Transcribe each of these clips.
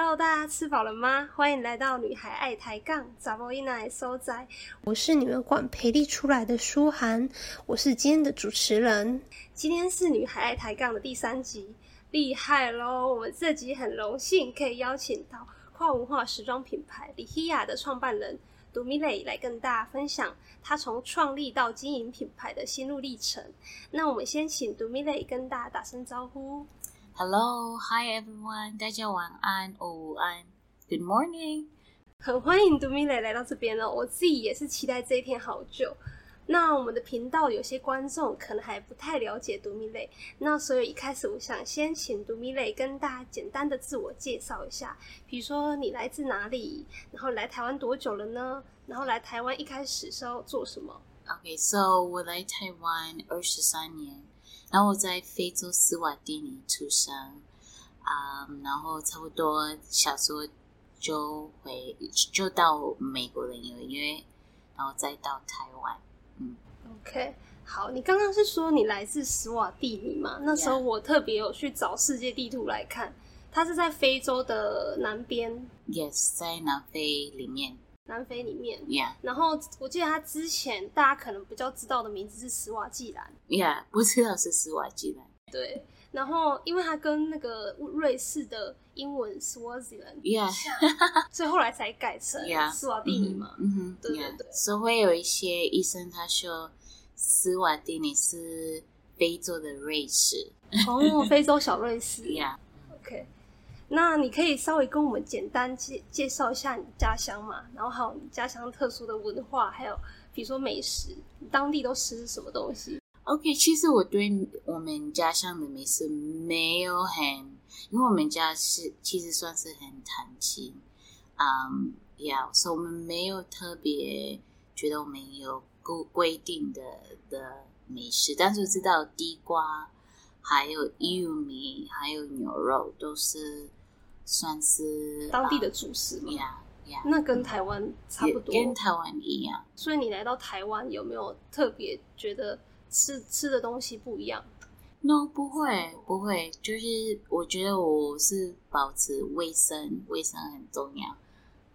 Hello，大家吃饱了吗？欢迎来到女孩爱抬杠，杂波一奶收仔。我是你们管培力出来的舒涵，我是今天的主持人。今天是女孩爱抬杠的第三集，厉害喽！我们这集很荣幸可以邀请到跨文化时装品牌李希雅的创办人杜米蕾来跟大家分享他从创立到经营品牌的心路历程。那我们先请杜米蕾跟大家打声招呼。Hello, hi everyone，大家晚安、午安，Good morning。很欢迎杜米磊来到这边哦，我自己也是期待这一天好久。那我们的频道有些观众可能还不太了解杜米磊，那所以一开始我想先请杜米磊跟大家简单的自我介绍一下，比如说你来自哪里，然后来台湾多久了呢？然后来台湾一开始是要做什么？OK，so、我来台湾二十三年，然后我在非洲斯瓦蒂尼出生，啊、然后差不多小时候就回就到美国了，因为因为然后再到台湾。嗯 OK，好，你刚刚是说你来自斯瓦蒂尼嘛？那时候我特别有去找世界地图来看，它是在非洲的南边，Yes，在南非里面南非里面。，Yeah 然后我记得他之前大家可能比较知道的名字是斯瓦季兰，Yeah，不知道是斯瓦基兰。对。然后因为他跟那个瑞士的英文 Swaziland，Yeah，所以后来才改成斯瓦蒂尼嘛。嗯哼，对对所以会有一些医生他说斯瓦蒂尼是非洲的瑞士哦，非洲小瑞士。Yeah，OK，那你可以稍微跟我们简单介介绍一下你家乡嘛，然后还有你家乡特殊的文化，还有比如说美食，当地都吃什么东西？OK，其实我对我们家乡的美食没有很，因为我们家是其实算是很弹性，嗯、yeah，所以我们没有特别觉得我们有规规定的的美食，但是知道地瓜、还有玉米、还有牛肉都是算是当地的主食嘛，，yeah 那跟台湾差不多。跟台湾一样。所以你来到台湾有没有特别觉得吃吃的东西不一样？No，不会，不会，就是我觉得我是保持卫生，卫生很重要。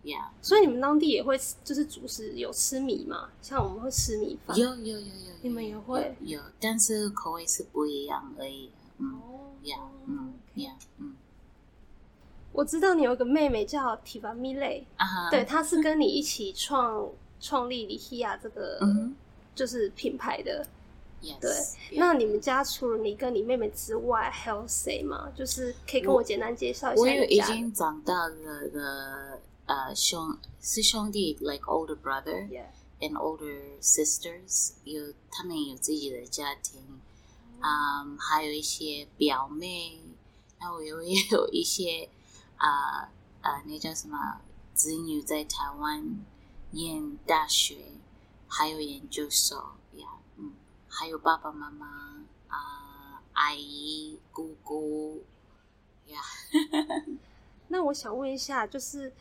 Yeah，所以你们当地也会就是主食有吃米嘛？像我们会吃米饭。有有有有，你们也会有，有但是口味是不一样而已。嗯哦，Yeah，嗯，Yeah，嗯，我知道你有个妹妹叫提凡米蕾，啊哈，对，她是跟你一起创创立里希亚这个就是品牌的。，Yes，对 yeah 那你们家除了你跟你妹妹之外，还有谁吗？就是可以跟我简单介绍一下我有已。经长大了的呃兄是兄弟，like older brother Yeah. and older sisters，有他们有自己的家庭。嗯，还有一些表妹，然后有也有一些啊啊、那叫什么子女在台湾念大学，还有研究所呀，嗯，还有爸爸妈妈啊、阿姨、姑姑呀，那我想问一下，就是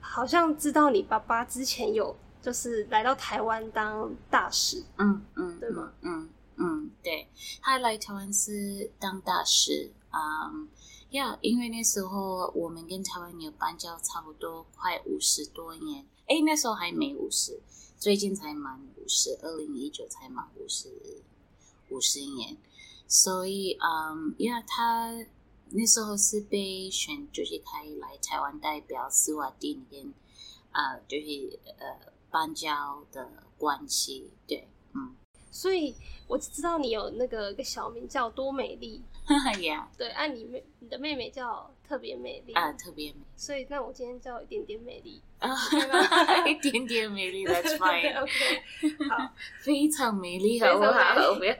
好像知道你爸爸之前有就是来到台湾当大使，嗯嗯，对吗？嗯嗯，对，他来台湾是当大使，嗯，要，因为那时候我们跟台湾有邦交差不多快五十多年，诶，那时候还没五十，最近才满五十，二零一九才满五十五十年，所以嗯，因为，他那时候是被选，就是他来台湾代表斯瓦蒂跟呃，就是呃邦交的关系，对，嗯。所以我知道你有那个个小名叫多美丽，呀，对，按、你妹你的妹妹叫特别美丽，啊，特别美所以那我今天叫一点点美丽，啊，一点点美丽，That's fine，OK，好。非常美丽，好不好？不要，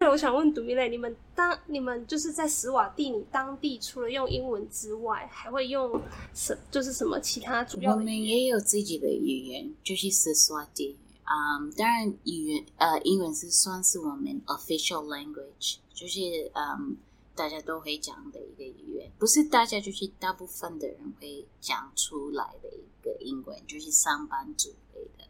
那我想问杜米蕾，你们当你们就是在史瓦蒂你当地，除了用英文之外，还会用什就是什么其他主要我们？也有自己的语言，就是斯瓦蒂。嗯，当然语言呃，英文是算是我们 official language，就是嗯，大家都会讲的一个语言，不是大家就是大部分的人会讲出来的一个英文，就是上班族类的。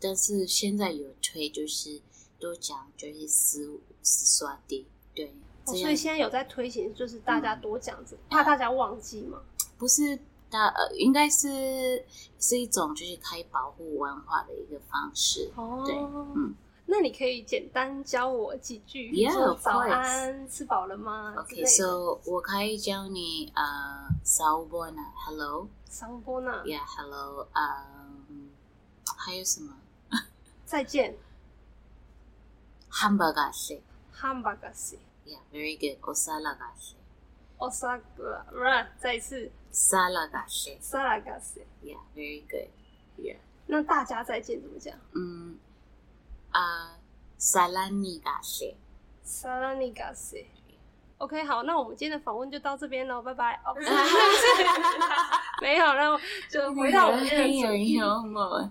但是现在有推就是都讲就是斯斯刷地，对，哦所以现在有在推行，就是大家多讲这，怕大家忘记嘛。不是大呃，应该是是一种就是可以保护文化的一个方式。哦，对嗯，那你可以简单教我几句，说早.安，吃饱了吗之类 OK，的。so 我可以教你啊 s a u b o n a h e l l o 桑波纳，yeah hello，嗯，还有什么再见，hamburger 是汉巴嘎西，yeah very good osalaga 是奥萨格，不是，再一次 salaga 是萨拉嘎西。yeah very good yeah 那大家再见怎么讲？嗯啊 salaniga 是萨拉尼嘎西。OK，好，那我们今天的访问就到这边喽，拜拜。哦，不是 没有，那我就回到我们今天的主题。有？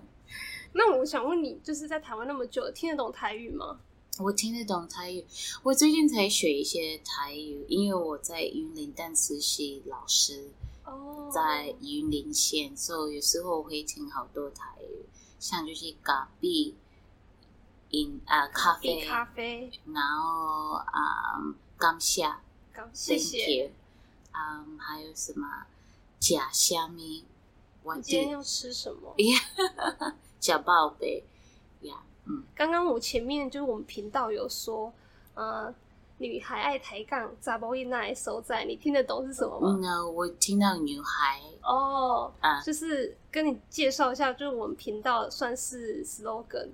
那我想问你，就是在台湾那么久，听得懂台语吗？我听得懂台语，我最近才学一些台语，因为我在云林当实习老师，哦，在云林县，所以有时候我会听好多台语，像就是咖啡饮啊咖啡，咖啡，然后啊、感谢。好，谢。谢。嗯，还有什么？假虾米，我你今天要吃什么？假宝贝。呀，嗯，刚刚我前面就是我们频道有说，呃，女孩爱抬杠，杂波一那收在，你听得懂是什么吗？那我听到女孩。哦，啊。就是跟你介绍一下，就是我们频道算是 slogan，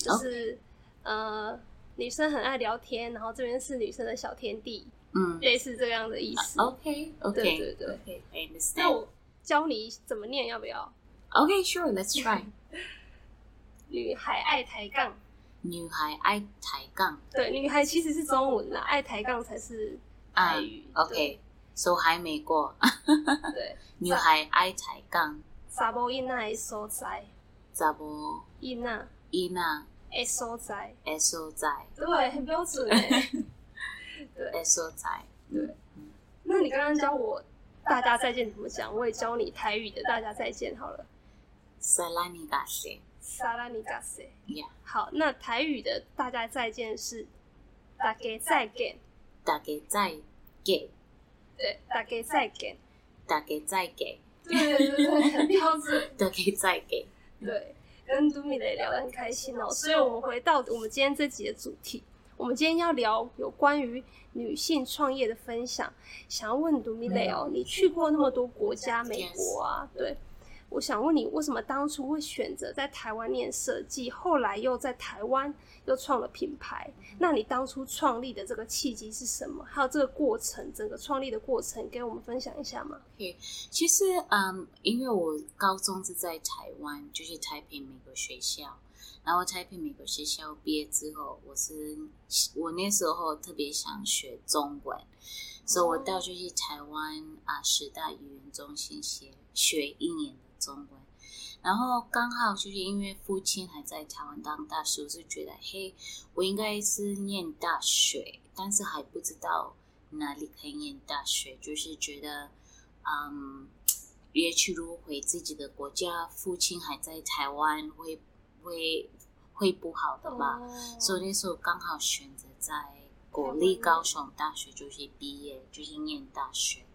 就是呃，女生很爱聊天，然后这边是女生的小天地，嗯类似这样的意思。，OK OK，对对对 OK，I 那 understand。我教你怎么念，要不要？OK sure，let's try。女孩爱抬杠，女孩爱抬杠对，女孩其实是中文啦，爱抬杠才是啊台语。，OK，so 还没过。对对，女孩爱抬杠，查某囡仔的所在，查某囡仔伊娜的所在，的所在对，很标准诶。的所在，对那你刚刚教我大家再见怎么讲，我也教你台语的大家再见好了。萨拉尼嘎西萨拉尼嘎塞。呀，好，那台语的大家再见是大家再见，大家再见，对，大家再见。大家再见，对对对对，很标准。大家再见。对，跟杜米雷聊得很开心哦。所以我们回到我们今天这集的主题，我们今天要聊有关于女性创业的分享。想要问杜米雷哦，你去过那么多国家，美国啊，对。我想问你，为什么当初会选择在台湾念设计，后来又在台湾又创了品牌？那你当初创立的这个契机是什么？还有这个过程，整个创立的过程，给我们分享一下吗？其实，嗯，因为我高中是在台湾，就是台北美国学校。然后台北美国学校毕业之后，我是我那时候特别想学中文，所以我到就是台湾啊十大语言中心学学一年的中文。然后刚好就是因为父亲还在台湾当大师，我是觉得嘿，我应该是念大学，但是还不知道哪里可以念大学，就是觉得嗯，也许如果回自己的国家，父亲还在台湾，会会会不好的吧？哦所以那时候刚好选择在国立高雄大学就是毕业，就是念大学。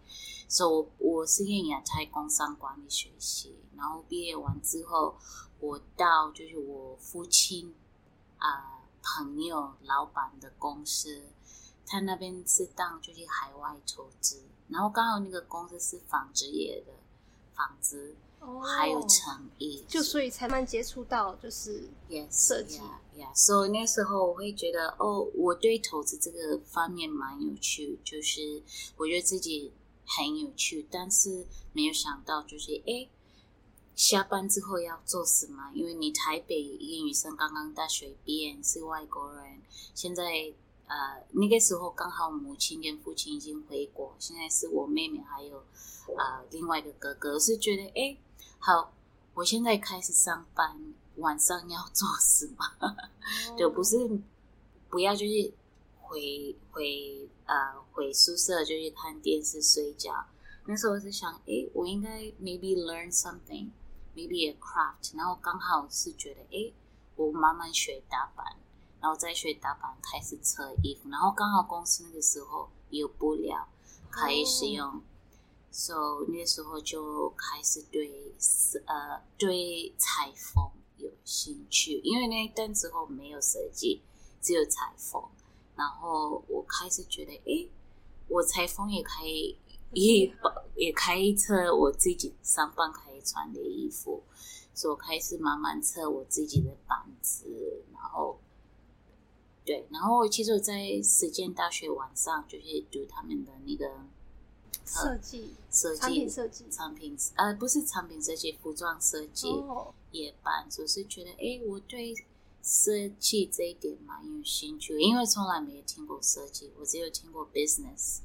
所以我我是念亚太工商管理学系，然后毕业完之后，我到就是我父亲啊、朋友老板的公司，他那边是当就是海外投资，然后刚好那个公司是纺织业的纺织，哦还有成衣，就所以才慢接触到就是设计.所以那时候我会觉得，哦，我对投资这个方面蛮有趣，就是我觉得自己很有趣，但是没有想到就是，哎，下班之后要做什么？因为你台北一个女生刚刚大学毕业，是外国人，现在呃那个时候刚好母亲跟父亲已经回国，现在是我妹妹还有呃另外一个哥哥，是觉得，哎，好，我现在开始上班，晚上要做什么？就不是不要就是回回呃回宿舍就去看电视睡觉。那时候我是想，诶，我应该 maybe learn something, maybe a craft。然后刚好是觉得，诶，我慢慢学打板，然后再学打板开始车衣服。然后刚好公司那个时候有布料可以使用，，so 那时候就开始对呃对裁缝有兴趣，因为那一段之后没有设计，只有裁缝，然后我开始觉得，诶，我裁缝也可以。也也开一车我自己上班可以穿的衣服，所以我开始慢慢测我自己的板子，然后对，然后其实我在实践大学晚上就是读他们的那个设计设计产品设计产品呃不是产品设计服装设计夜班，就是觉得哎我对设计这一点蛮有兴趣，因为从来没有听过设计，我只有听过 business。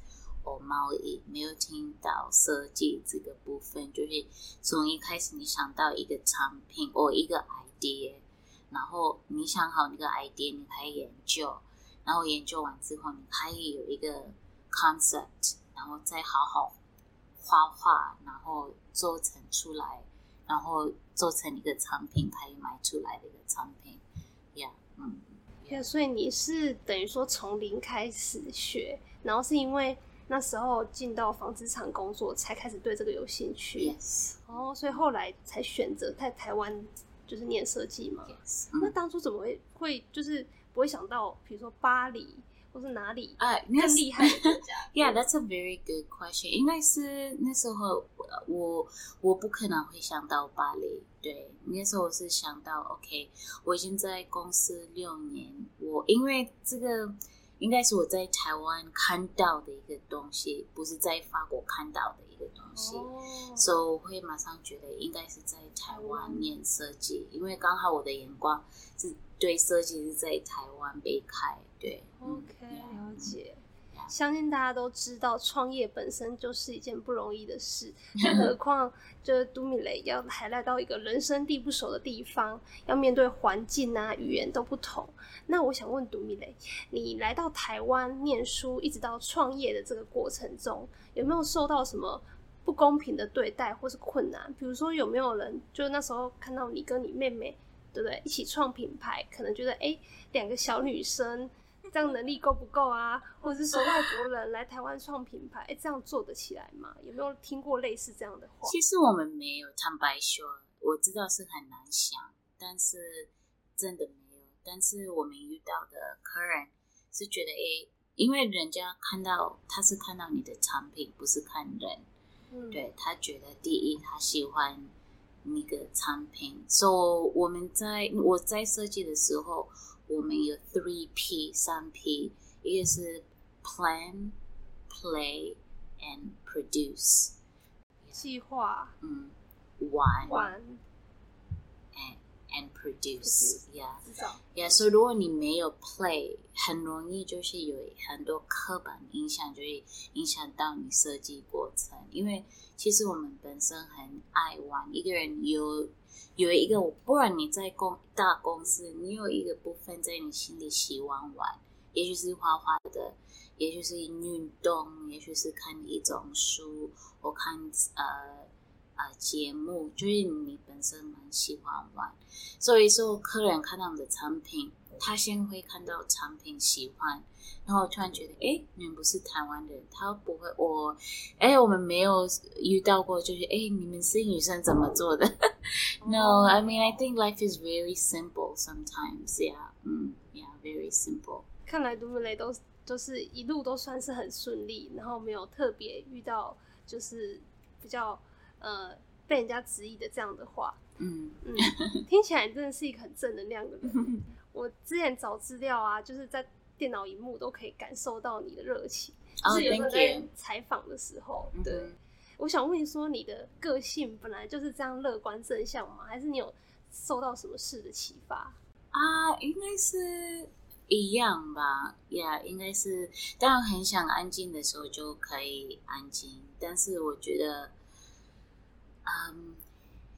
或贸易没有听到设计这个部分，就是从一开始你想到一个产品或一个 idea，然后你想好那个 idea，你可以研究，然后研究完之后，你可以有一个 concept，然后再好好画画，然后做成出来，然后做成一个产品，可以卖出来的一个产品。呀，嗯，呀，所以你是等于说从零开始学，然后是因为。那时候进到纺织厂工作，才开始对这个有兴趣。Yes，哦，所以后来才选择在台湾就是念设计嘛。Yes，那当初怎么会会就是不会想到，比如说巴黎或是哪里啊更厉害的国家？Yeah，that's a very good question。应该是那时候我我不可能会想到巴黎。对，那时候我是想到，OK，我已经在公司六年，我因为这个。应该是我在台湾看到的一个东西，不是在法国看到的一个东西，所以我会马上觉得应该是在台湾念设计，因为刚好我的眼光是对设计是在台湾被开。对，OK，了解。相信大家都知道，创业本身就是一件不容易的事，更何况就是都米雷要还来到一个人生地不熟的地方，要面对环境啊、语言都不同。那我想问都米雷，你来到台湾念书，一直到创业的这个过程中，有没有受到什么不公平的对待或是困难？比如说，有没有人就那时候看到你跟你妹妹，对不对，一起创品牌，可能觉得哎，两个小女生。这样能力够不够啊？或者是说外国人来台湾创品牌，哎，这样做得起来吗？有没有听过类似这样的话？其实我们没有坦白说，我知道是很难想，但是真的没有。但是我们遇到的客人是觉得，哎，因为人家看到他是看到你的产品，不是看人。嗯，对他觉得第一，他喜欢那个产品。所以我们在我在设计的时候。我们有 three P 三 P，一个是 plan、play and produce，计划，嗯，玩，玩，and and produce，yeah，yeah。So，如果你没有 play，很容易就是有很多刻板印象，就会影响到你设计过程。因为其实我们本身很爱玩，一个人有。有一个，不然你在公大公司，你有一个部分在你心里喜欢玩，也许是画画的，也许是运动，也许是看一种书，我看呃呃节目，就是你本身蛮喜欢玩，所以说客人看到你的产品。他先会看到产品喜欢，然后突然觉得，哎，你们不是台湾人，他不会，我，哎，我们没有遇到过，就是，哎，你们是女生怎么做的？No，I mean I think life is very simple sometimes. Yeah，嗯，Yeah，very simple. 看来杜木雷都都是一路都算是很顺利，然后没有特别遇到就是比较呃被人家质疑的这样的话。嗯嗯，听起来真的是一个很正能量的人。我之前找资料啊，就是在电脑荧幕都可以感受到你的热情。是有在采访的时候，对，我想问你说，你的个性本来就是这样乐观正向吗？还是你有受到什么事的启发？啊，应该是一样吧。呀，应该是，当然很想安静的时候就可以安静，但是我觉得，嗯。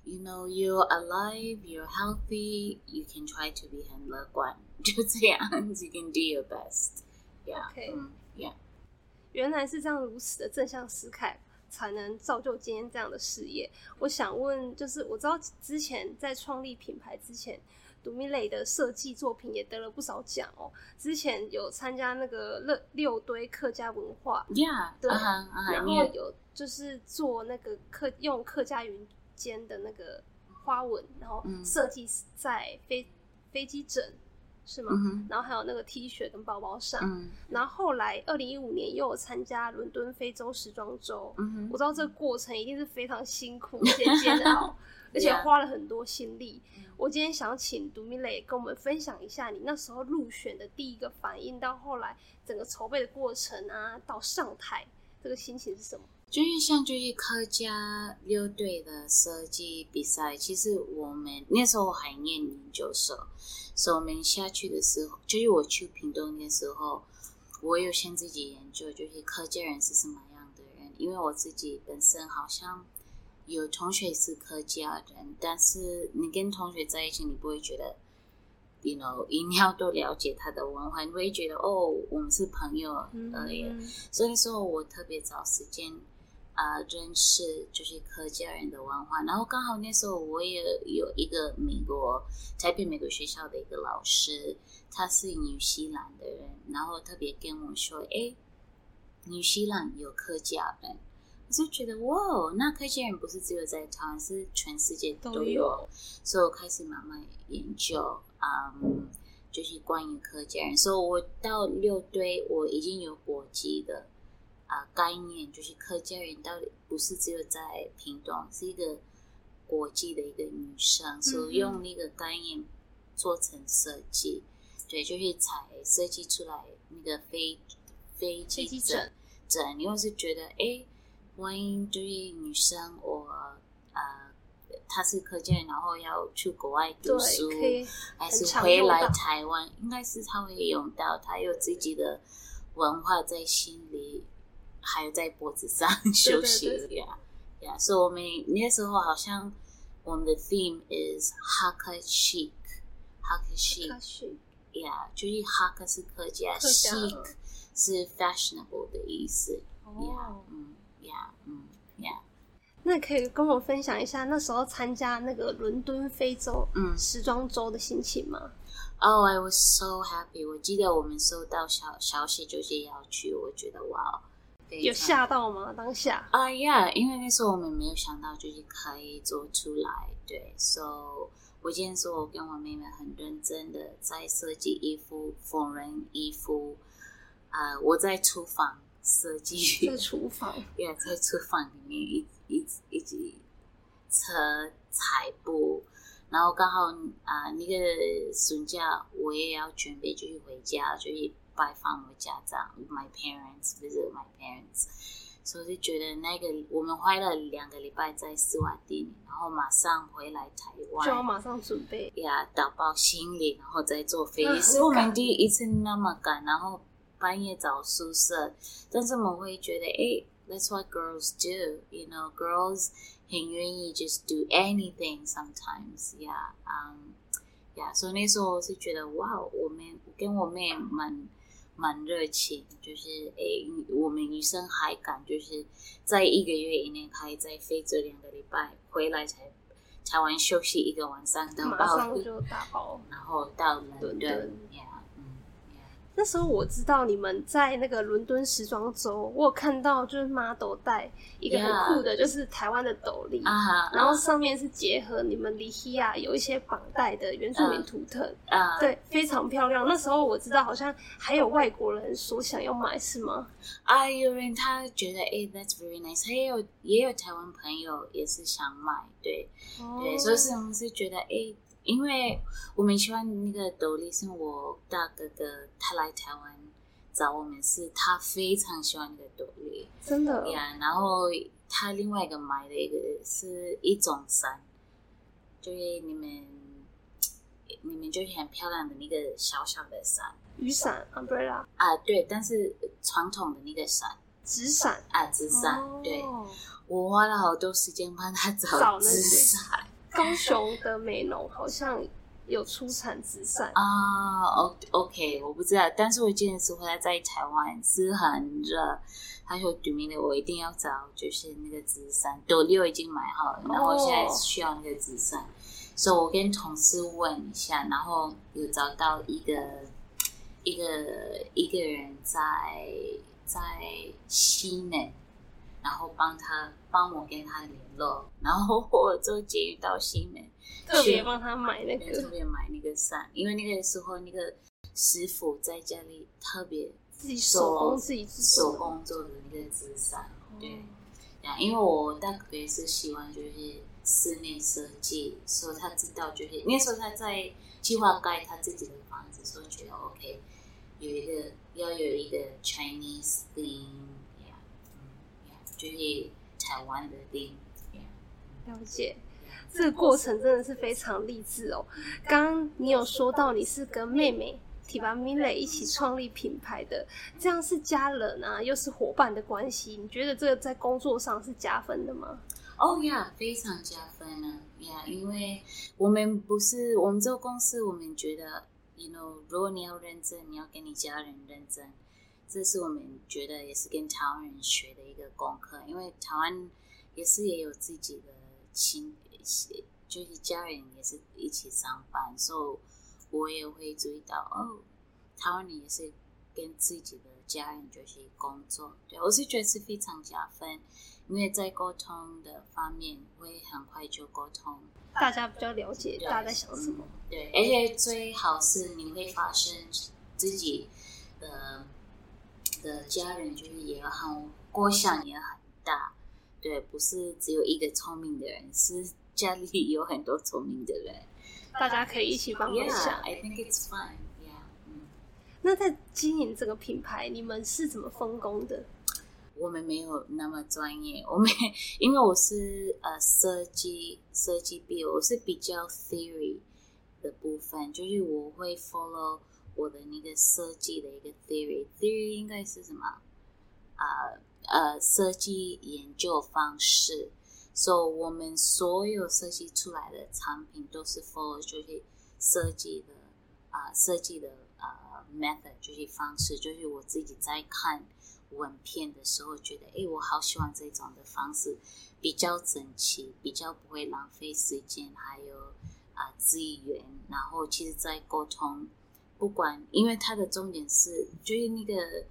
You know, you're alive, you're healthy. You can try to be 很乐观，就这样。You can do your best. Yeah. OK. Yeah. 原来是这样，如此的正向思考，才能造就今天这样的事业。我想问，就是我知道之前在创立品牌之前， 杜米类的设计作品也得了不少奖哦。之前有参加那个六六堆客家文化，Yeah，对，然后有就是做那个客用客家云间的那个花纹，然后嗯设计在飞飞机枕是吗？嗯然后还有那个 T 恤跟包包上。嗯然后后来二零一五年又有参加伦敦非洲时装周，嗯哼我知道这个过程一定是非常辛苦而且煎熬，而且花了很多心力。嗯我今天想请杜米蕾跟我们分享一下你那时候入选的第一个反应，到后来整个筹备的过程啊，到上台这个心情是什么？就是像就是客家六队的设计比赛，其实我们那时候还念研究生，所以我们下去的时候，就是我去屏东的时候，我有先自己研究，就是客家人是什么样的人，因为我自己本身好像有同学是客家人，但是你跟同学在一起，你不会觉得。You know，一定要多了解他的文化，你会觉得哦，我们是朋友而已。嗯所以说我特别找时间啊、呃认识就是客家人的文化，然后刚好那时候我也有一个美国台北美国学校的一个老师，他是纽西兰的人，然后特别跟我说，哎，纽西兰有客家人。我就觉得哇，那客家人不是只有在台湾，是全世界都都有。所以我开始慢慢研究，嗯，就是关于客家人。所以我到六堆，我已经有国籍的啊、概念，就是客家人到底不是只有在屏东，是一个国际的一个女生，所以用那个概念做成设计，对，就是才设计出来那个飞飞飞机机枕枕枕，因为是觉得，哎，万一就是女生我呃。她是客家人，然后要去国外读书，还是回来台湾，应该是他会用到，他有自己的文化在心里，还有在脖子上 休息对呀呀。所以我们那时候好像我们的 theme is Hakka chic，Hakka chic，yeah，，就是 Hakka 是客家，chic 是 fashionable 的意思，呀哦，，嗯，呀，嗯，呀，那可以跟我分享一下那时候参加那个伦敦非洲嗯。时装周的心情吗？Oh, I was so happy！我记得我们收到消消息就是要去，我觉得哇，非常有吓到吗？当下？啊呀因为那时候我们没有想到就是可以做出来，对，so 我今天说我跟我妹妹很认真的在设计衣服、缝纫衣服，啊、我在厨房设计，在厨房，也在厨房里面一一一直车裁布，然后刚好啊、那个暑假我也要准备就是回家，就是拜访我家长，my parents visit my parents，所以就觉得那个我们花了两个礼拜在斯瓦蒂尼，然后马上回来台湾。就要马上准备。呀，打包行李，然后再坐飞嗯机，是我们第一次那么赶，然后半夜找宿舍，但是我们会觉得，哎，That's what girls do，you know，girls 很愿意 just do anything sometimes，yeah，嗯、yeah，所以那时候我是觉得，哇，我们跟我妹蛮蛮热情，就是诶，我们女生还敢就是在一个月以内她还在飞这两个礼拜回来才台湾休息一个晚上的马报上就打包。然后到伦敦伦敦，yeah，嗯，yeah。那时候我知道你们在那个伦敦时装周，我有看到就是 model 戴一个很酷的，就是台湾的斗笠啊哈，然后上面是结合你们里希亚有一些绑带的原住民图腾，啊，对，非常漂亮。那时候我知道好像还有外国人说想要买，是吗？啊，有人他觉得哎，that's very nice，还有也有台湾朋友也是想买，对。对，所以是我们是觉得哎，因为我们喜欢那个斗笠，是我大哥哥他来台湾找我们，是他非常喜欢那个斗笠真的呀，然后他另外一个买的一个是一种伞，就是你们你们就是很漂亮的那个小小的伞。雨伞 umbrella 啊，对，但是传统的那个伞纸伞，啊，纸伞，哦对我花了好多时间帮他找找纸伞高雄的美浓好像有出产纸伞，啊。O OK，我不知道，但是我记得是回来在台湾是很热，他说对面的我一定要找，就是那个纸伞，斗六已经买好了，然后现在需要那个纸伞。所以我跟同事问一下，然后有找到一个一个一个人在在西内，然后帮他帮我跟他联络，然后我就捷运到西门，特别帮他买那个。特个别买那个伞，因为那个时候那个师傅在家里特别自己手工自己手工做的那个纸伞，对。哦呀，因为我大学是喜欢就是室内设计，所以他知道就是那时候他在计划盖他自己的房子，所以觉得 OK，有一个要有一个 Chinese theme，就是台湾的 theme，呀，了解。这个过程真的是非常励志哦。刚刚你有说到你是跟妹妹提拔米蕾一起创立品牌的，这样是家人啊，又是伙伴的关系，你觉得这个在工作上是加分的吗？哦呀，非常加分啊！呀，因为我们不是我们这个公司，我们觉得，you know，如果你要认真，你要跟你家人认真，这是我们觉得也是跟台湾人学的一个功课。因为台湾也是也有自己的亲，就是家人也是一起上班，所以我也会注意到，哦，台湾人也是跟自己的家人就是工作，对我是觉得是非常加分。因为在沟通的方面会很快就沟通，大家比较了解对大家在想什么。对，而且最好是你会发生自己的的家人就是也很过想也很大，对，不是只有一个聪明的人，是家里 有很多聪明的人。大家可以一起帮忙 Yeah, 想。I think it's fun. Yeah，嗯。那在经营这个品牌，你们是怎么分工的？我们没有那么专业，我们因为我是呃设计设计毕业，我是比较 theory 的部分，就是我会 follow 我的那个设计的一个 theory，theory 应该是什么？呃呃，设计研究方式。所、以我们所有设计出来的产品都是 follow 就是设计的啊、设计的呃 method 就是方式，就是我自己在看文片的时候觉得，哎，我好喜欢这种的方式，比较整齐，比较不会浪费时间，还有啊、资源。然后其实，在沟通，不管因为它的重点是，就是那个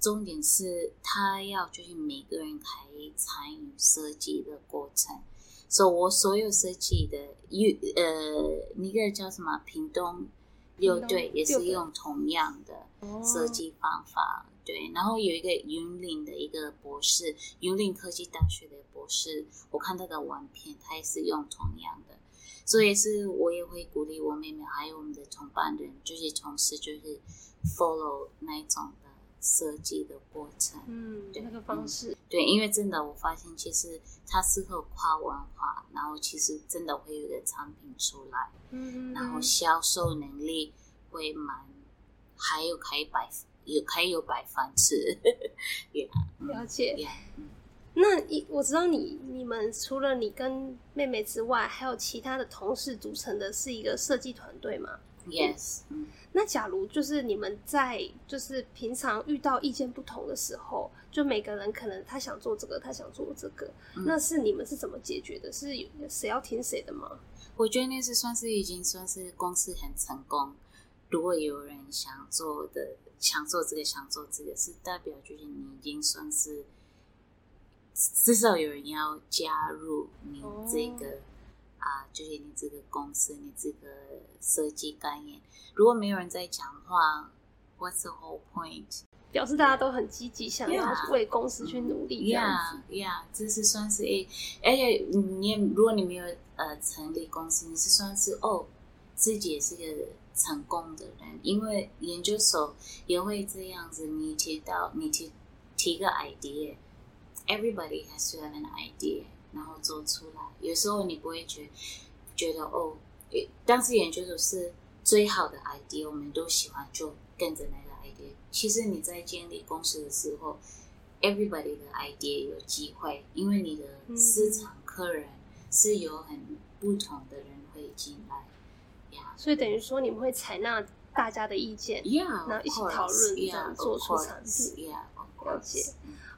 重点是，他要就是每个人可以参与设计的过程。所、以我所有设计的，有呃，那个叫什么屏东六队也是用同样的。设计方法。对，然后有一个云林的一个博士，云林科技大学的博士，我看他的网片，他也是用同样的，所以是我也会鼓励我妹妹，还有我们的同伴人，就是从事，就是 follow 那一种的设计的过程。嗯，对那个方式。对，因为真的我发现，其实它适合跨文化，然后其实真的会有一个产品出来。嗯，然后销售能力会蛮，还有可以摆有可以有摆饭吃，也了解。也那一我知道你你们除了你跟妹妹之外，还有其他的同事组成的是一个设计团队吗？yes，嗯那假如就是你们在就是平常遇到意见不同的时候，就每个人可能他想做这个，他想做这个，嗯那是你们是怎么解决的？是有谁要听谁的吗？我觉得那是算是已经算是公司很成功。如果有人想做的，想做这个，想做这个，是代表就是你已经算是至少有人要加入你这个啊、就是你这个公司，你这个设计概念。如果没有人在讲话，What's the whole point？表示大家都很积极，想要为公司去努力这样子。Yeah, yeah，这是算是诶，而且你也如果你没有呃成立公司，你是算是哦，自己也是个成功的人，因为研究所也会这样子，你提到你提提个 idea，everybody has to have an idea，然后做出来。有时候你不会觉觉得哦，诶但是研究所是最好的 idea，我们都喜欢就跟着那个 idea。其实你在建立公司的时候，everybody 的 idea 有机会，因为你的市场客人是有很不同的人会进来呀。所以等于说你们会采纳大家的意见。Yeah，然后一起讨论这样做出产品 Yeah，of 了解 course。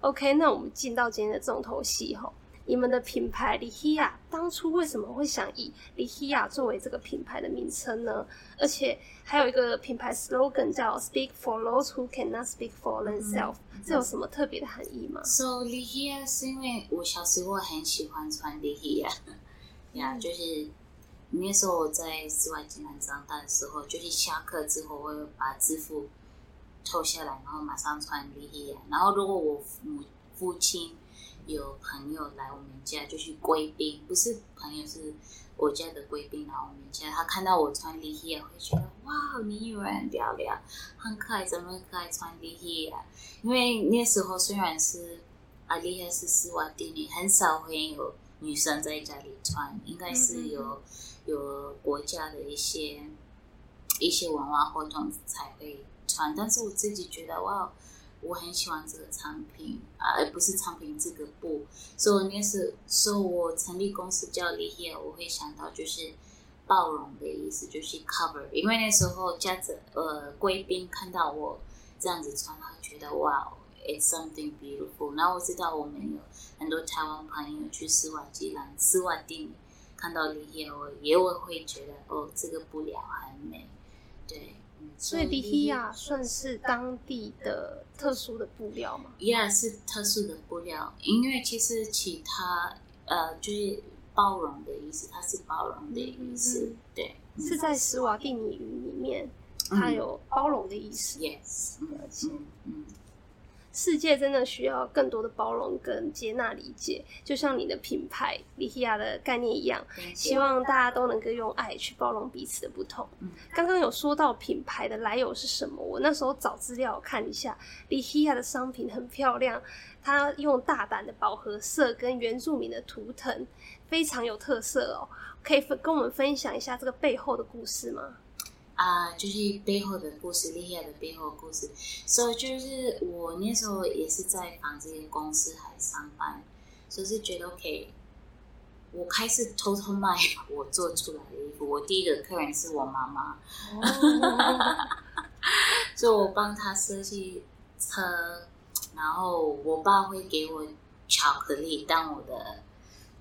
OK，那我们进到今天的重头戏吼。你们的品牌 Lihia 当初为什么会想以 Lihia 作为这个品牌的名称呢？而且还有一个品牌 slogan 叫 Speak for those who cannot speak for themselves，、这有什么特别的含义吗？So Lihia 是因为我小时候很喜欢穿 Lihia，呀、就是那时候我在斯瓦基兰长大的时候，就是下课之后我会把制服脱下来，然后马上穿 Lihia。然后如果我母父亲有朋友来我们家，就去贵宾，不是朋友是。我家的贵宾来我们家，他看到我穿 Lihia 会觉得哇，你女儿很漂亮，很可爱，怎么可爱穿 Lihia？因为那时候虽然是阿丽亚是丝袜店里，很少会有女生在家里穿，应该是有有国家的一些一些文化活动才会穿。但是我自己觉得哇，我很喜欢这个产品啊，而不是产品这个布。所以那是，所以我成立公司叫 Lihia，我会想到就是包容的意思，就是 cover。因为那时候家子呃贵宾看到我这样子穿，他觉得哇，it's something beautiful。然后我知道我们有很多台湾朋友去斯瓦基兰、斯瓦蒂看到 Lihia，我也我会觉得哦，这个布料很美，对。嗯所以 Lihia 算是当地的特殊的布料吗？Yeah，是特殊的布料，因为其实其他呃就是包容的意思，它是包容的意思，嗯对，是在斯瓦蒂尼语里面，它有包容的意思。yes，嗯了解。嗯嗯，世界真的需要更多的包容跟接纳理解，就像你的品牌 Lihia 的概念一样，希望大家都能够用爱去包容彼此的不同。嗯刚刚有说到品牌的来由是什么，我那时候找资料看一下，Lihia 的商品很漂亮，它用大胆的饱和色跟原住民的图腾，非常有特色哦。可以分跟我们分享一下这个背后的故事吗？啊、就是背后的故事，厉害的背后的故事。所、以就是我那时候也是在纺织公司还上班，所以是觉得 OK，我开始偷偷卖我做出来的衣服。我第一个客人是我妈妈，所以我帮他设计车，然后我爸会给我巧克力当我的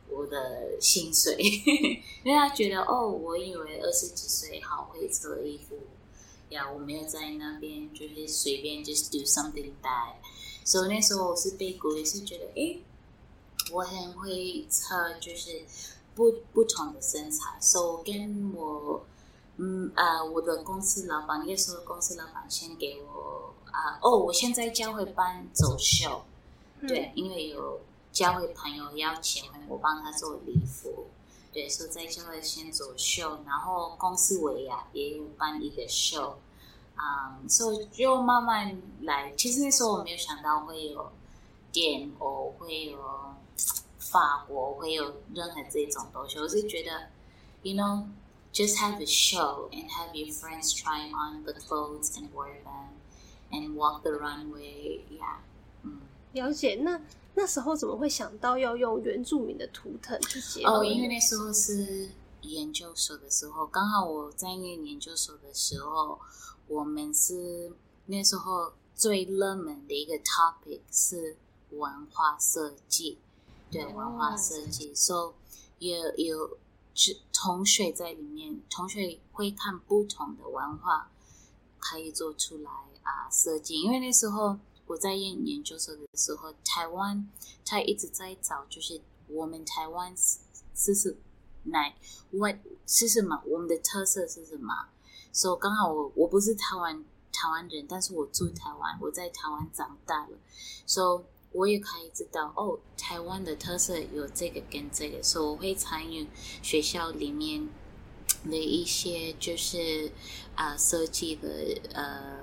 我的薪水，因为他觉得哦，我以为二十几岁好会做衣服，呀，我没有在那边就是随便 just do something bad，所以那时候我是被鼓励，是觉得诶，我很会测，就是不不同的身材，所以我跟我。嗯呃，我的公司老板那个时候，公司老板先给我啊、哦，我现在将会班走秀，对，因为有教会朋友邀请我帮他做礼服，对，所以在教会先走秀，然后公司尾牙也有办一个秀，啊、所以就慢慢来。其实那时候我没有想到会有电偶，会有法国，会有任何这种东西，我是觉得，you know。just have a show and have your friends try on the clothes and wear them and walk the runway. Yeah. 嗯，了解。那那时候怎么会想到要用原住民的图腾去结合？哦，因为那时候是研究所的时候，刚好我在念研究所的时候，我们是那时候最热门的一个 topic 是文化设计，对，文化设计，所以有有。是同学在里面，同学会看不同的文化，可以做出来啊设计。因为那时候我在研研究所的时候，台湾他一直在找，就是我们台湾是是哪我是什么，我们的特色是什么。所以刚好我我不是台湾台湾人，但是我住台湾，我在台湾长大了，所以。我也可以知道哦，台湾的特色有这个跟这个，所以我会参与学校里面的一些就是啊设计的呃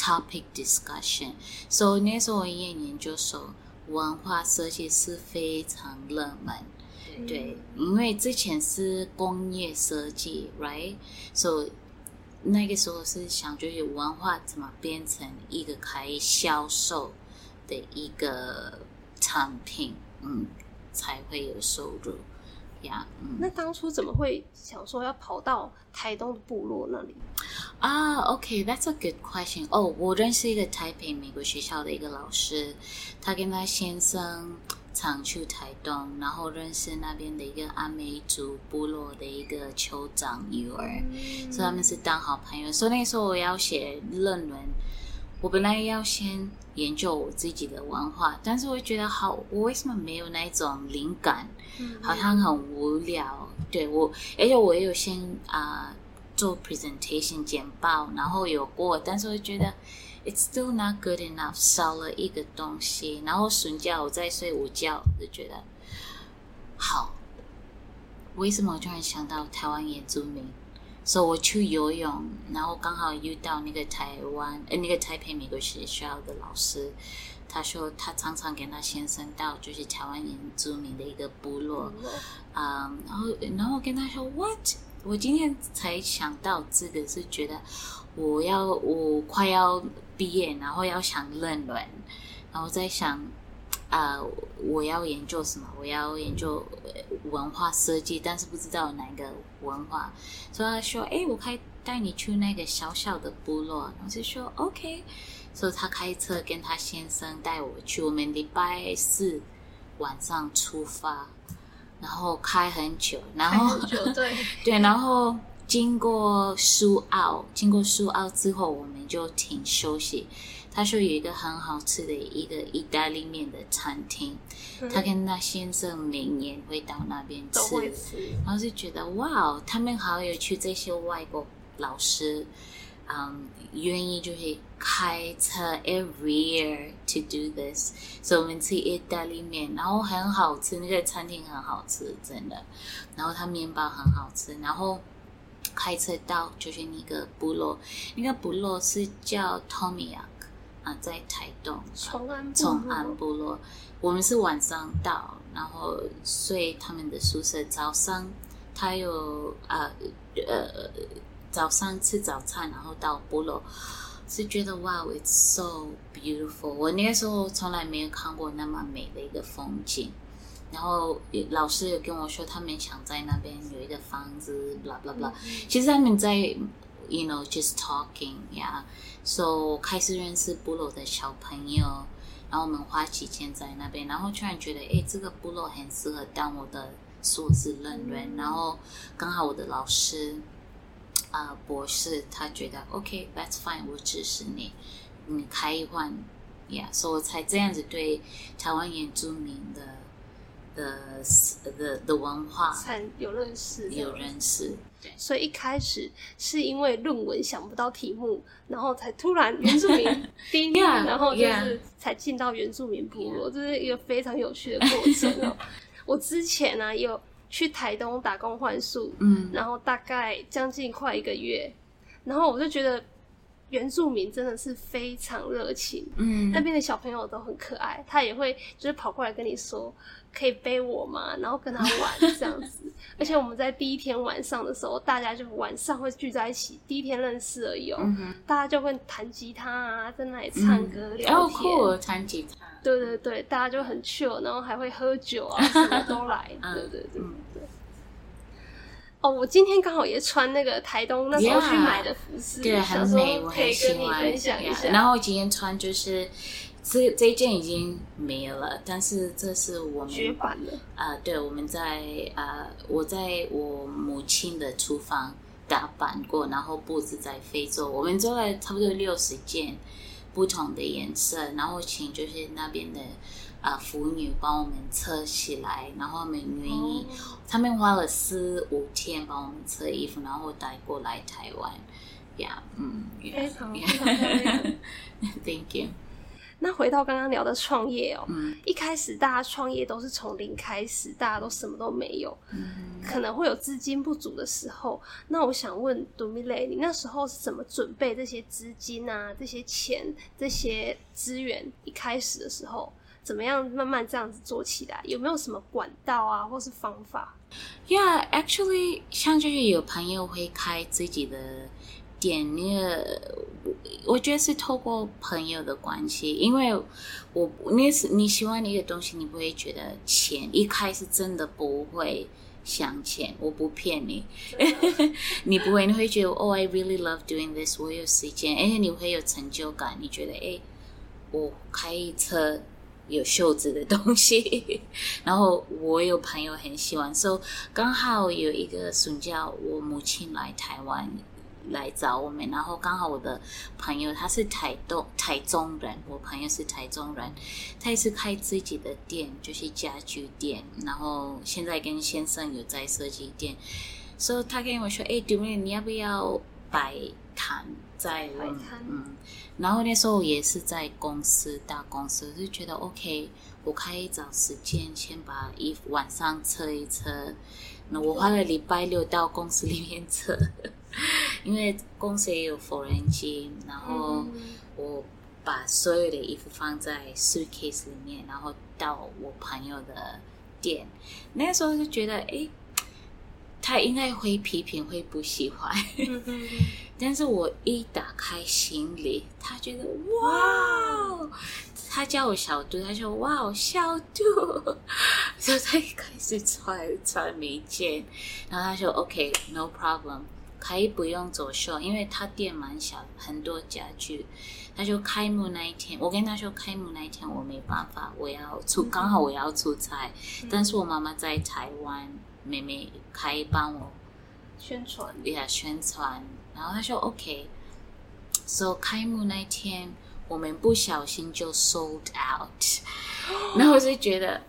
topic discussion。所以那时候我念研究所，文化设计是非常热门。对，因为之前是工业设计，right？所、so, 以那个时候是想，就是文化怎么变成一个可以销售。的一个产品，嗯，才会有收入呀。嗯，那当初怎么会想说要跑到台东的部落那里？啊、ah,，OK，that's、okay, a good question。哦，我认识一个台北美国学校的一个老师，他跟他先生常去台东，然后认识那边的一个阿美族部落的一个酋长女儿，所以他们是当好朋友。所以那时候我要写论文，我本来要先研究我自己的文化，但是我觉得好，我为什么没有那种灵感？好像很无聊。对我，而且我也有先啊做 presentation 简报，然后有过，但是我觉得。It's still not good enough，少了一个东西。然后睡觉，我在睡午觉，就觉得好。为什么我突然想到台湾原住民？所以我去游泳，然后刚好遇到那个台湾呃那个台北美国学校的老师，他说他常常跟他先生到就是台湾原住民的一个部落，啊，然后然后跟他说 What？我今天才想到这个，是觉得我要我快要。毕业，然后要想论文，然后在想，啊，我要研究什么？我要研究文化设计，但是不知道哪个文化。所以他说：“哎，我可以带你去那个小小的部落。”我就说：“OK。”所以他开车跟他先生带我去。我们礼拜四晚上出发，然后开很久，然后对 对，然后。经过苏澳，经过苏澳之后，我们就停休息。他说有一个很好吃的一个意大利面的餐厅，他跟他先生每年会到那边吃，然后就觉得哇，他们好有趣。这些外国老师，嗯，愿意就是开车 every year to do this，所以我们吃意大利面，然后很好吃，那个餐厅很好吃，真的。然后他面包很好吃，然后。开车到就是那个部落，那个部落是叫 Tomiak 啊，在台东崇安崇安部落。我们是晚上到，然后睡他们的宿舍。早上他有啊呃早上吃早餐，然后到部落，是觉得哇，it's so beautiful。我那个时候从来没有看过那么美的一个风景。然后老师也跟我说，他们想在那边有一个房子，blah blah blah。其实他们在，you know just talking，呀。So 开始认识部落的小朋友，然后我们花几天在那边，然后突然觉得，哎，这个部落很适合当我的硕士论文。然后刚好我的老师啊博士，他觉得 OK，that's fine，我支持你，你开一换呀。所以我才这样子对台湾原住民的。的的的文化，才有认识，有认识。对所以一开始是因为论文想不到题目，然后才突然原住民第一，然后就是才进到原住民部落，这是一个非常有趣的过程哦。我之前呢有去台东打工换宿，嗯，然后大概将近快一个月，然后我就觉得。原住民真的是非常热情，嗯，那边的小朋友都很可爱，他也会就是跑过来跟你说，可以背我吗？然后跟他玩这样子。而且我们在第一天晚上的时候，大家就晚上会聚在一起，第一天认识而已哦，大家就会弹吉他啊，在那里唱歌聊天，弹吉他，对对对，大家就很 chill，然后还会喝酒啊，什么都来，对对对对。哦，我今天刚好也穿那个台东那时候去买的服饰，对，很美，我很喜欢。然后今天穿就是这这一件已经没了，但是这是我们绝版的啊！对，我们在啊，我在我母亲的厨房打版过，然后布置在非洲，我们做了差不多六十件不同的颜色，然后请就是那边的。啊，妇女帮我们测起来，然后他们愿意，他们花了四五天帮我们测衣服，然后带过来台湾，呀，嗯，非常非常漂亮，Thank you。那回到刚刚聊的创业哦，一开始大家创业都是从零开始，大家都什么都没有，可能会有资金不足的时候。那我想问杜米雷，你那时候是怎么准备这些资金啊、这些钱、这些资源？一开始的时候。怎么样慢慢这样子做起来？有没有什么管道啊，或是方法？Yeah, actually，像就是有朋友会开自己的店，那个我觉得是透过朋友的关系，因为我那是你喜欢一个东西，你不会觉得钱一开始真的不会想钱，我不骗你，你不会，你会觉得哦，I really love doing this，我有时间，而且你会有成就感，你觉得哎，我开一车。有袖子的东西。然后我有朋友很喜欢，所以刚好有一个暑假，我母亲来台湾来找我们，然后刚好我的朋友他是台东台中人，我朋友是台中人，他也是开自己的店，就是家具店，然后现在跟先生有在设计店，所以他跟我说：“哎，杜妹，你要不要摆摊在我们摆摊嗯？”然后那时候也是在公司大公司，就觉得 OK，我可以找时间先把衣服晚上测一测。那我花了礼拜六到公司里面测，因为公司也有缝纫机，然后嗯。我把所有的衣服放在 suitcase 里面，然后到我朋友的店。那时候就觉得，诶，他应该会批评，会不喜欢。但是我一打开行李，他觉得哇，他叫我小杜，他说哇，小杜，所以他一开始穿穿每一件，然后他说 OK，no、problem，可以不用走秀，因为他店蛮小，很多家具。他说开幕那一天，我跟他说开幕那一天我没办法，我要出，刚好我要出差，但是我妈妈在台湾，妹妹可以帮我宣传，对呀宣传，然后他说 OK，so 开幕那一天我们不小心就 sold out，然后我就觉得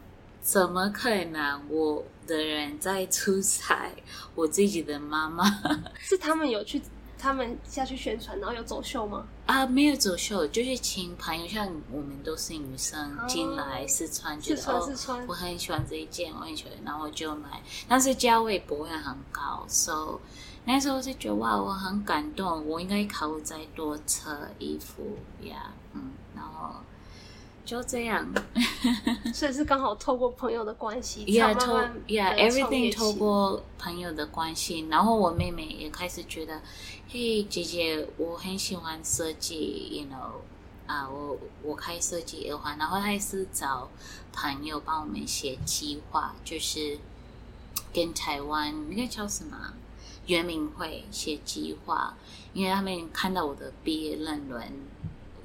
怎么可能？我的人在出差，我自己的妈妈 是他们有去，他们下去宣传，然后有走秀吗？啊没有走秀，就是请朋友，像我们都是女生哦进来试穿，觉得哦我很喜欢这一件，我很喜欢，然后我就买，但是价位不会很高，so 那时候就觉得哇，我很感动，我应该考虑再多测衣服呀嗯，然后就这样。所以是刚好透过朋友的关系，，yeah 透过朋友的关系，然后我妹妹也开始觉得，嘿姐姐，我很喜欢设计，you know。啊，我我开设计耳环，然后她也是找朋友帮我们写计划，就是跟台湾那个叫什么啊？圆明会写计划，因为他们看到我的毕业论文，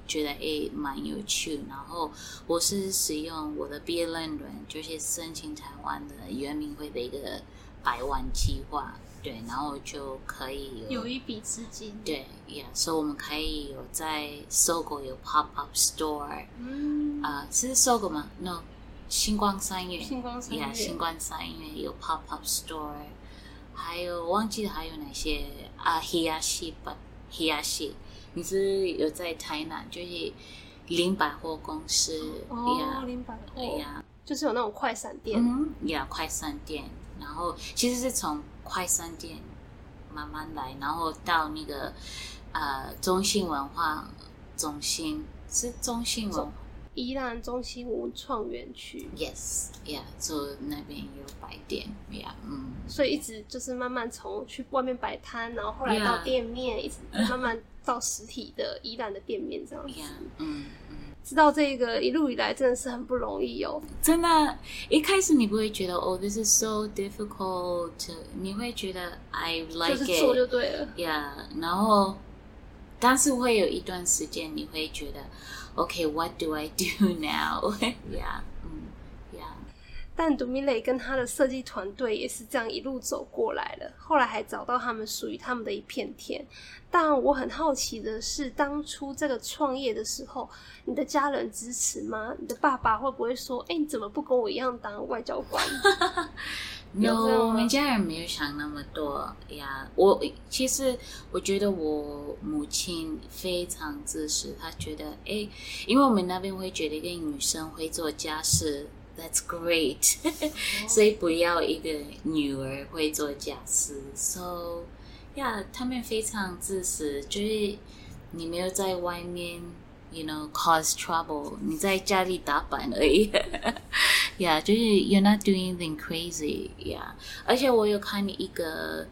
觉得诶蛮有趣，然后我是使用我的毕业论文，就是申请台湾的圆明会的一个百万计划，对，然后就可以有一笔资金，对，yeah，所以我们可以有在搜狗有 pop up store，嗯，啊、是搜狗吗？No，星光三月，星光三月。Yeah，星光三月有 pop up store，还有忘记还有哪些？啊？Hiyashi 吧，Hiyashi，你是有在台南，就是林百货公司哦林百货，呀，就是有那种快闪店，嗯呀，快餐店，然后其实是从快餐店慢慢来，然后到那个呃中信文化中心。是中信文宜兰中心文创园区，，yes yeah，就那边有摆店，yeah，嗯。所以一直就是慢慢从去外面摆摊，然后后来到店面，一直慢慢到实体的宜兰的店面这样子。嗯嗯，知道这个一路以来真的是很不容易哦。真的，一开始你不会觉得哦，this is so difficult，你会觉得 I like 是做 it，就对了。Yeah，然后，但是会有一段时间你会觉得，OK，what、do I do now？yeah，但杜米蕾跟他的设计团队也是这样一路走过来了，后来还找到他们属于他们的一片天。但我很好奇的是，当初这个创业的时候，你的家人支持吗？你的爸爸会不会说：“哎、你怎么不跟我一样当外交官？”No，我们家人没有想那么多呀。我其实我觉得我母亲非常支持，她觉得诶，因为我们那边会觉得一个女生会做家事 ，That's great，所以不要一个女儿会做家事。So，呀，他们非常支持，就是你没有在外面。You know, cause trouble. 你在家里打扮而已。yeah，就是 you're not doing anything crazy. Yeah，而且我有看一个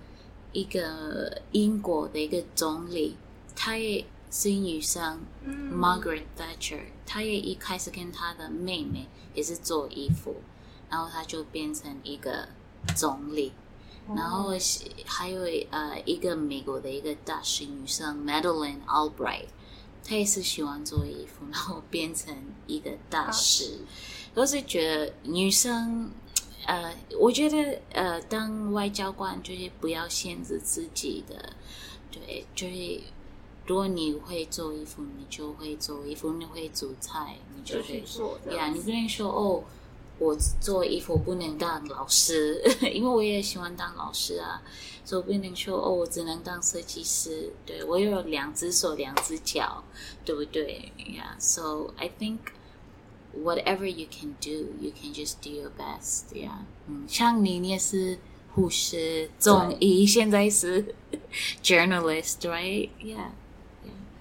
一个英国的一个总理，她也 是女生、嗯 Margaret Thatcher，她也一开始跟她的妹妹也是做衣服，然后她就变成一个总理。然后是还有呃一个美国的一个大师女生 Madeleine Albright，她也是喜欢做衣服，然后变成一个大师。都是觉得女生，呃，我觉得呃，当外交官就是不要限制自己的，对，就是如果你会做衣服，你就会做衣服；你会煮菜，你就会做。呀，你不能说哦，我做衣服不能当老师，因为我也喜欢当老师啊。所以不能说哦，我只能当设计师。对我有两只手，两只脚，对不对？Yeah，so I think whatever you can do, you can just do your best. Yeah，嗯，像你，你也是护士、中医，现在是 journalist，right？Yeah，yeah。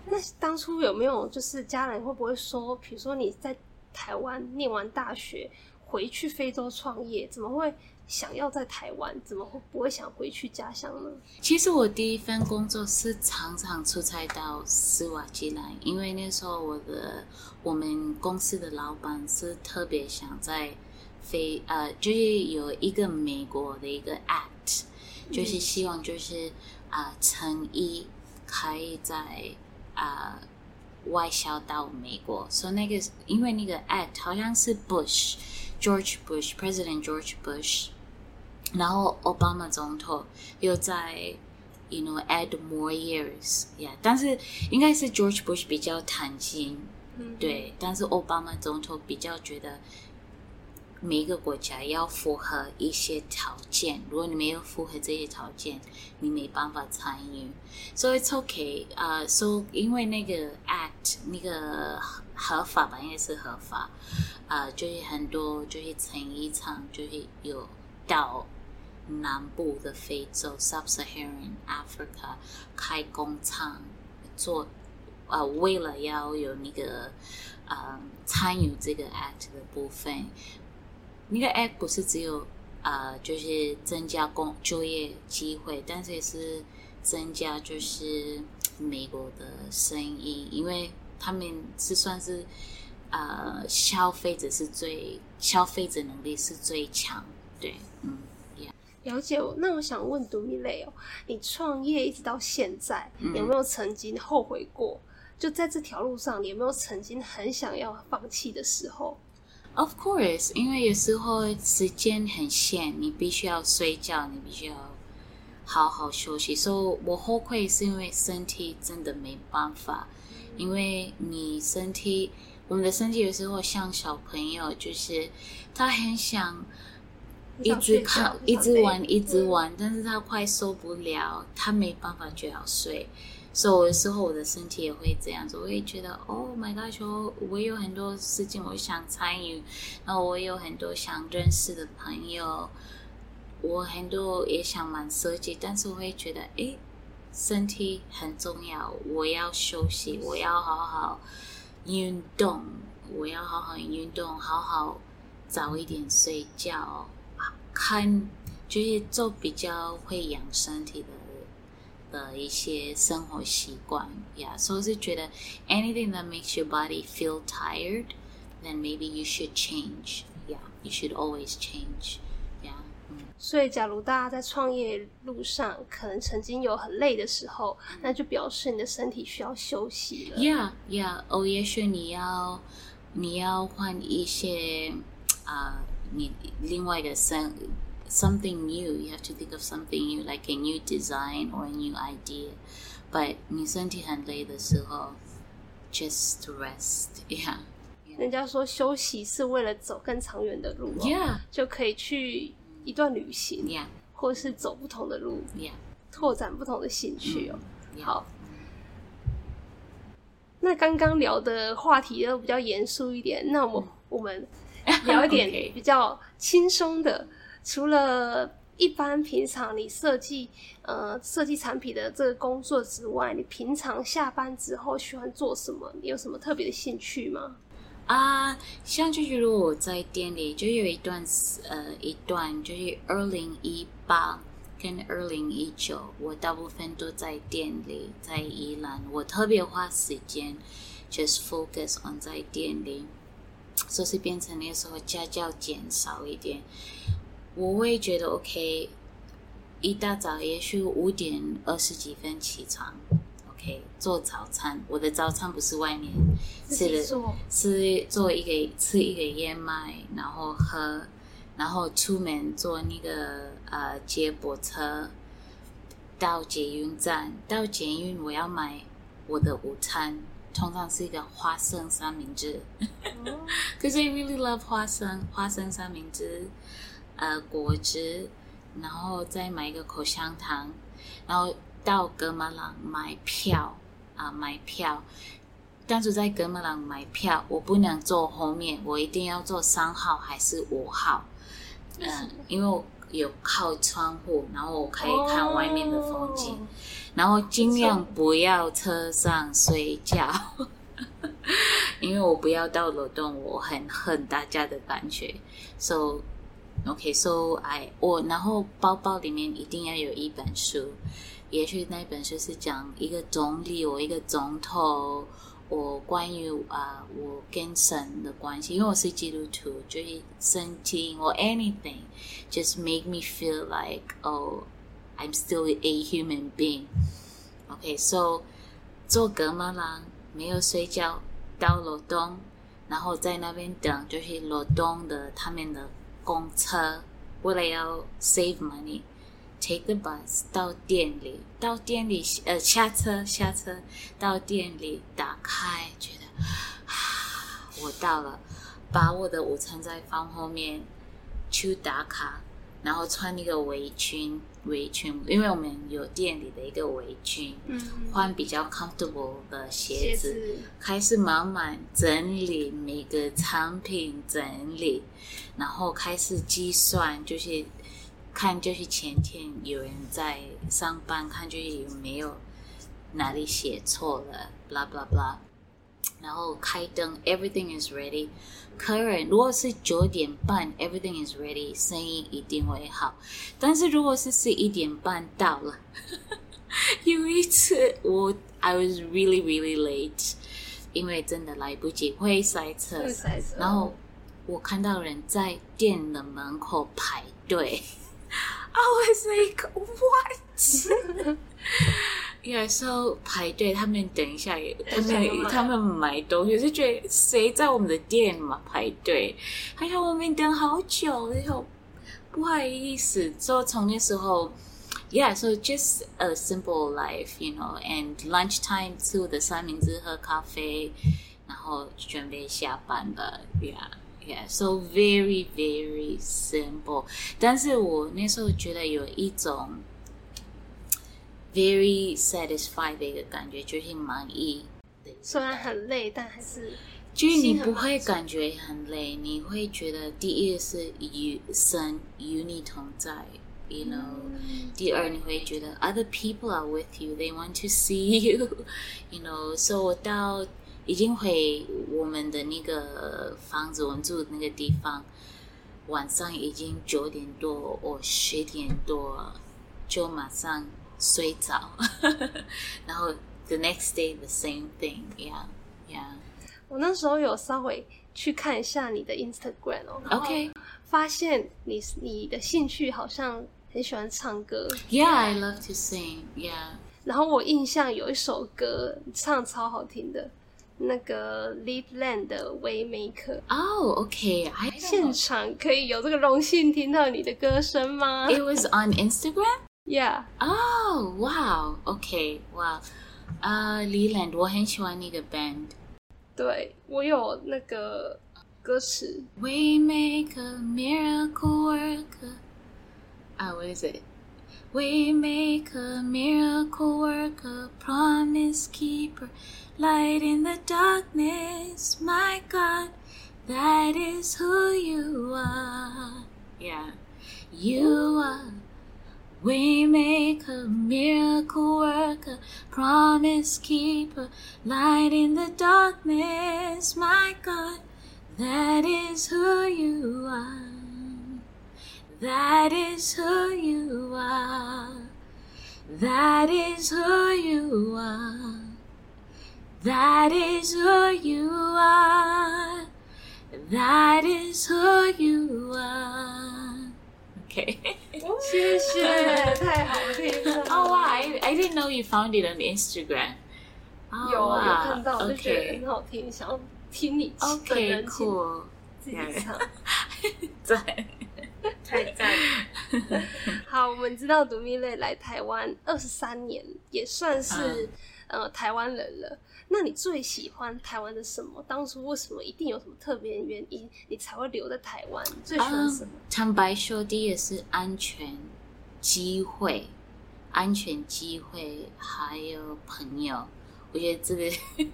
那当初有没有就是家人会不会说，比如说你在台湾念完大学，回去非洲创业，怎么会？想要在台湾，怎么会不会想回去家乡呢？其实我第一份工作是常常出差到斯瓦基兰，因为那时候我的我们公司的老板是特别想在非呃，就是有一个美国的一个 act，就是希望就是啊，成衣可以在啊外销到美国，所以那个因为那个 act 好像是 Bush。George Bush President George Bush，然后奥巴马总统又在，you know add more years，yeah，但是应该是 George Bush 比较弹性，对，但是奥巴马总统比较觉得每一个国家要符合一些条件，如果你没有符合这些条件，你没办法参与。So it's okay，啊，so 因为那个 act 那个合法吧，应该是合法。啊，就是很多就是成衣厂，就是有到南部的非洲 （Sub-Saharan Africa） 开工厂做，啊，为了要有那个啊参与这个 Act 的部分，那个 Act 不是只有啊，就是增加工就业机会，但是也是增加就是美国的生意，因为他们是算是。呃，消费者是最消费者能力是最强，对，嗯，了解。那我想问杜米雷哦，你创业一直到现在，有没有曾经后悔过？就在这条路上，你有没有曾经很想要放弃的时候？Of course，因为有时候时间很限，你必须要睡觉，你必须要好好休息。所以，我后悔是因为身体真的没办法，因为你身体。我们的身体有时候像小朋友，就是他很想一直看、一直玩、一直玩，但是他快受不了，他没办法就要睡。所以有的时候我的身体也会这样子，我也觉得，Oh my God，说我有很多事情我想参与，然后我有很多想认识的朋友，我很多也想玩设计，但是我会觉得，哎，身体很重要，我要休息，我要好好。运动，我要好好运动，好好早一点睡觉，看就是做比较会养身体的的一些生活习惯呀。所以是觉得，anything that makes your body feel tired，then maybe you should change. Yeah, you should always change. Yeah，嗯所以，假如大家在创业路上可能曾经有很累的时候，那就表示你的身体需要休息了。Yeah, yeah. 哦，也许你要你要换一些啊，你另外一个生 something new. You have to think of something new, like a new design or a new idea. But 你身体很累的时候，just rest. Yeah. 人家说休息是为了走更长远的路，Yeah，就可以去。一段旅行，或是走不同的路，拓展不同的兴趣哦。好，那刚刚聊的话题都比较严肃一点，那我们我们聊一点比较轻松的。除了一般平常你设计呃设计产品的这个工作之外，你平常下班之后喜欢做什么？你有什么特别的兴趣吗？啊，像就是如果我在店里，就有一段呃一段，就是二零一八跟二零一九，我大部分都在店里，在宜兰，我特别花时间，just focus on 在店里，就是变成那时候家教减少一点，我会觉得 OK，一大早也许五点二十几分起床，OK，。做早餐。我的早餐不是外面自吃的，是做一个吃一个燕麦，然后喝，然后出门坐那个呃接驳车到捷运站，到捷运我要买我的午餐，通常是一个花生三明治。哦 Cause I really love 花生，花生三明治，呃，果汁，然后再买一个口香糖，然后到格马朗买票啊、买票。但是在格马朗买票，我不能坐后面，我一定要坐三号还是五号。嗯、因为我有靠窗户，然后我可以看外面的风景。哦然后尽量不要车上睡觉，因为我不要到楼栋，我很恨大家的感觉。So OK, so I 我然后包包里面一定要有一本书，也许那本书是讲一个总理，我一个总统，我关于啊、我跟神的关系，因为我是基督徒，就是圣经或 anything just make me feel like oh I'm still a human being. OK, so 坐格马郎没有睡觉，到罗东，然后在那边等，就是罗东的他们的公车，为了要 save money。Take the bus 到店里，到店里呃下车下车到店里打开，觉得啊 我到了，把我的午餐再放后面去打卡，然后穿一个围裙围裙，因为我们有店里的一个围裙，嗯，换比较 comfortable 的鞋子，鞋子，开始慢慢整理每个产品，整理，然后开始计算，就是看就是前天有人在上班，看就是有没有哪里写错了，blah blah blah，然后开灯，everything is ready。客人如果是九点半，everything is ready，生意一定会好。但是如果是十一点半到了，有一次我 I was really really late，因为真的来不及，会塞车会。塞车然后我看到人在店的门口排队，I was like what？Yeah, so 排队，他们等一下也，他们他们买东西，就觉得谁在我们的店嘛排队？还要我们等好久，然后不好意思，所以从那时候，Yeah, so just a simple life, you know, and lunchtime too 的三明治喝咖啡，然后准备下班了，Yeah. Yeah, so very very simple。但是我那时候觉得有一种 very satisfied 的一个感觉，就是满意。的虽然很累，但还是就是你不会感觉很累，你会觉得第一个是与神与你同在，you know，、第二你会觉得 other people are with you，they want to see you，you know，so 我到已经回我们的那个房子，我们住的那个地方，晚上已经九点多或十点多，就马上睡着，然后 the next day the same thing，yeah，yeah。我那时候有稍微去看一下你的 Instagram 哦 OK，发现你你的兴趣好像很喜欢唱歌，Yeah, I love to sing. Yeah. 然后我印象有一首歌唱超好听的，那个 Lead Land 的《Waymaker》，Oh, okay. I don't 现场可以有这个荣幸听到你的歌声吗 It was on Instagram. ？Yeah， Oh, wow. Okay, wow. 啊、uh,，李兰，我很喜欢那个 band. 对我有那个歌词， Waymaker, miracle worker. Ah, what is it? Waymaker, miracle worker, promise keeper, light in the darkness. My God, that is who you are. Yeah, you are. Waymaker, miracle worker, promise keeper, light in the darkness. My God, that is who you are. That is who you are. That is who you are. That is who you are. That is who you are. Okay. 谢谢，太好听了。oh wow, I, I didn't know you found it on Instagram. 有有看到，就觉得很好听，想要听你本人唱，自己唱，对，太赞。好，我们知道独蜜类来台湾二十三年，也算是呃台湾人了。那你最喜欢台湾的什么？当初为什么一定有什么特别原因，你才会留在台湾？最喜欢什么？坦白说，第一个是安全机会，安全机会，还有朋友。我觉得这个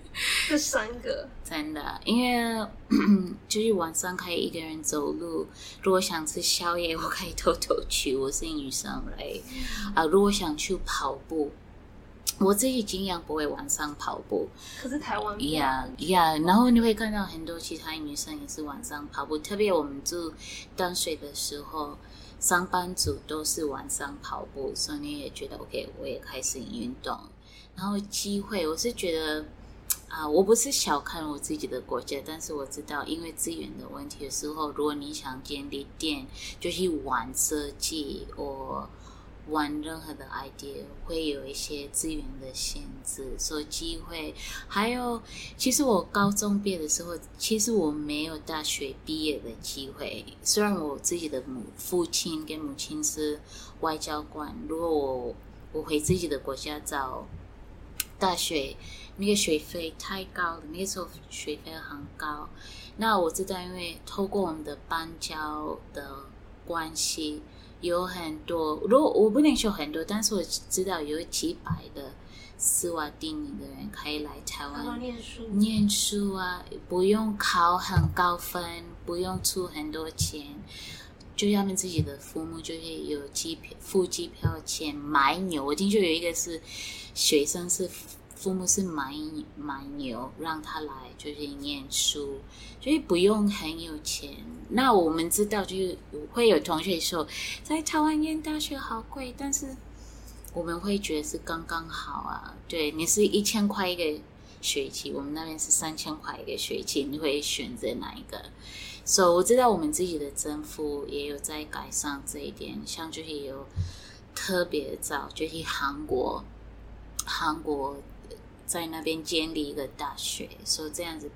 这三个真的，因为 就是晚上可以一个人走路。如果想吃宵夜，我可以偷偷去。我是女生嘞，啊，如果想去跑步。我自己尽量不会晚上跑步，可是台湾呀呀，然后你会看到很多其他女生也是晚上跑步，特别我们住淡水的时候，上班族都是晚上跑步，所以你也觉得 OK，我也开始运动。然后机会，我是觉得啊，我不是小看我自己的国家，但是我知道，因为资源的问题的时候，如果你想建立店，就去玩设计或。玩任何的 idea 会有一些资源的限制，所以机会还有，其实我高中毕业的时候，其实我没有大学毕业的机会。虽然我自己的母父亲跟母亲是外交官，如果我我回自己的国家找大学，那个学费太高了，那个时候学费很高。那我知道，因为透过我们的邦交的关系。有很多，如果我不能说很多，但是我知道有几百的斯瓦蒂尼的人可以来台湾念书，念书啊，不用考很高分，不用出很多钱，就他们自己的父母就是有机票付机票钱买牛。我听说有一个是学生是。父母是买买牛让他来，就是念书，所以不用很有钱。那我们知道，就是会有同学说，在台湾念大学好贵，但是我们会觉得是刚刚好啊。对你是一千块一个学期，我们那边是三千块一个学期，你会选择哪一个？所以我知道我们自己的政府也有在改善这一点，像就是有特别早，就是韩国，韩国。在那边建立一个大学，所以这样子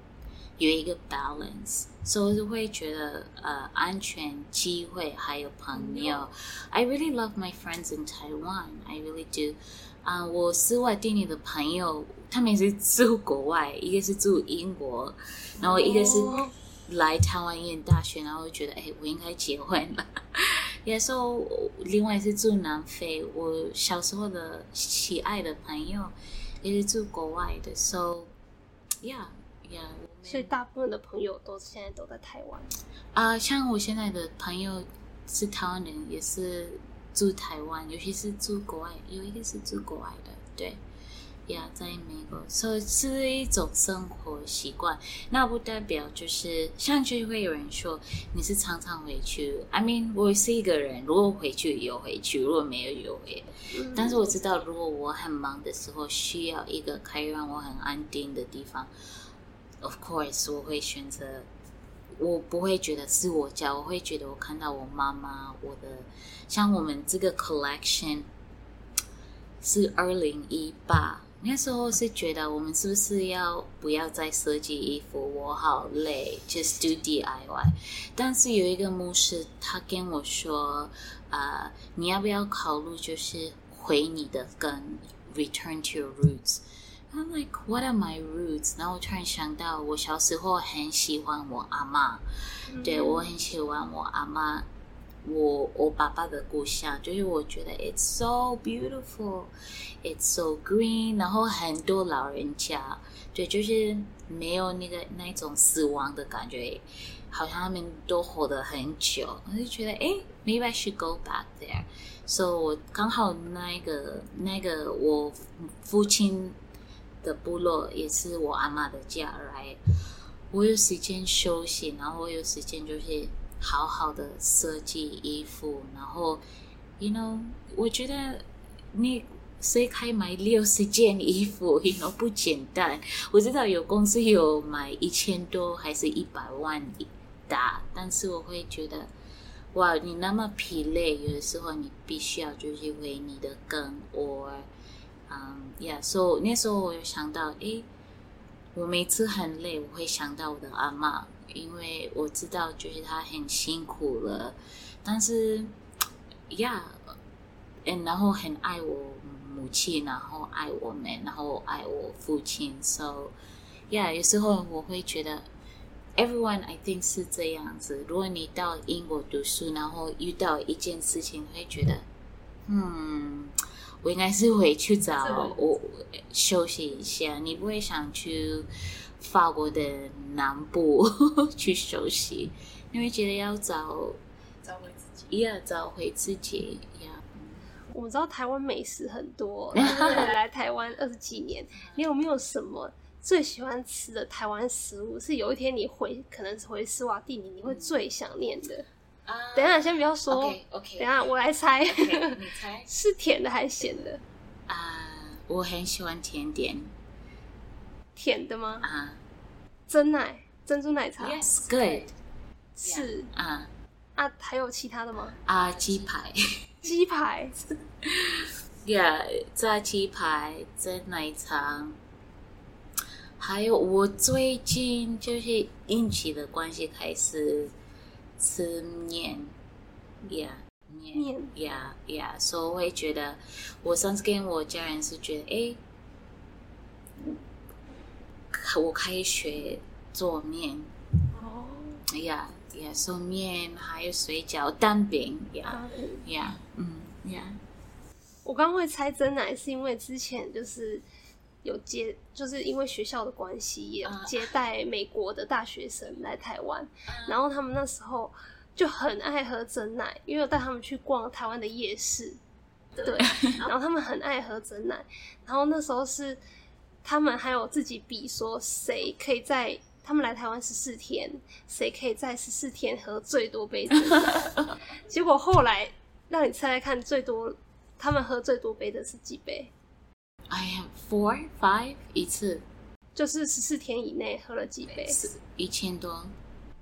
有一个 balance，所以就会觉得呃安全、机会还有朋友。I really love my friends in Taiwan. I really do. 啊，我室外店里的朋友，他们是住国外，一个是住英国，然后一个是来台湾念大学，然后觉得哎，我应该结婚了。也说另外是住南非，我小时候的喜爱的朋友。也是住国外的，so yeah yeah，所以大部分的朋友都现在都在台湾。啊，像我现在的朋友是台湾人，也是住台湾，尤其是住国外，有一个是住国外的，对。呀，在美国，所以是一种生活习惯。那不代表就是像就会有人说你是常常回去。I mean，我是一个人，如果回去有回去，如果没有有回。但是我知道，如果我很忙的时候，需要一个可以让我很安定的地方，Of course，我会选择。我不会觉得是我家，我会觉得我看到我妈妈，我的像我们这个 collection 是二零一八。那时候是觉得我们是不是要不要再设计衣服？我好累，just do DIY。但是有一个牧师，他跟我说：“啊，你要不要考虑就是回你的根，return to your roots。” I'm like, what are my roots？然后我突然想到，我小时候很喜欢我阿妈，对我很喜欢我阿妈。我我爸爸的故乡，就是我觉得 it's so beautiful, it's so green，然后很多老人家，对，就是没有那个那种死亡的感觉，好像他们都活得很久，我就觉得哎，maybe I should go back there。所以我刚好那个那个我父亲的部落也是我阿妈的家来，我有时间休息，然后我有时间就是。好好的设计衣服，然后，you know，我觉得你谁可以买六十件衣服，you know 不简单。我知道有公司有买一千多，还是一百万一打，但是我会觉得，哇，你那么疲累，有的时候你必须要就是为你的根，or 嗯，Yeah，所以那时候我有想到，诶，我每次很累，我会想到我的阿妈，因为我知道就是他很辛苦了，但是，Yeah，嗯，然后很爱我母亲，然后爱我们，然后爱我父亲，So Yeah，有时候我会觉得。Everyone, I think 是这样子。如果你到英国读书，然后遇到一件事情，会觉得，嗯，我应该是回去找我休息一下。你不会想去法国的南部 去休息，因为觉得要找找回自己，要找回自己呀。我们知道台湾美食很多，来台湾二十几年，你有没有什么？最喜欢吃的台湾食物是有一天你回，可能是回斯瓦蒂尼，你会最想念的。等一下，先不要说。OK，等下我来猜。你猜 是甜的还是咸的？啊，我很喜欢甜点。甜的吗？啊，真奶珍珠奶茶。Yes，good。是啊啊，还有其他的吗？啊，鸡排。鸡排。Yeah，炸鸡排，蒸奶茶。还有，我最近就是运气的关系开始吃面，呀面呀呀，所以我会觉得，我上次跟我家人是觉得，哎，我可以学做面，哦，呀呀，做面还有水饺、蛋饼，呀呀，嗯。呀，我刚会猜真奶是因为之前就是。有接，就是因为学校的关系，也接待美国的大学生来台湾，然后他们那时候就很爱喝真奶，因为我带他们去逛台湾的夜市，对，然后他们很爱喝真奶，然后那时候是他们还有自己比说谁可以在他们来台湾十四天，谁可以在十四天喝最多杯真奶，结果后来让你猜猜看，最多他们喝最多杯的是几杯？I have four, five 一次，就是十四天以内喝了几杯？一千多？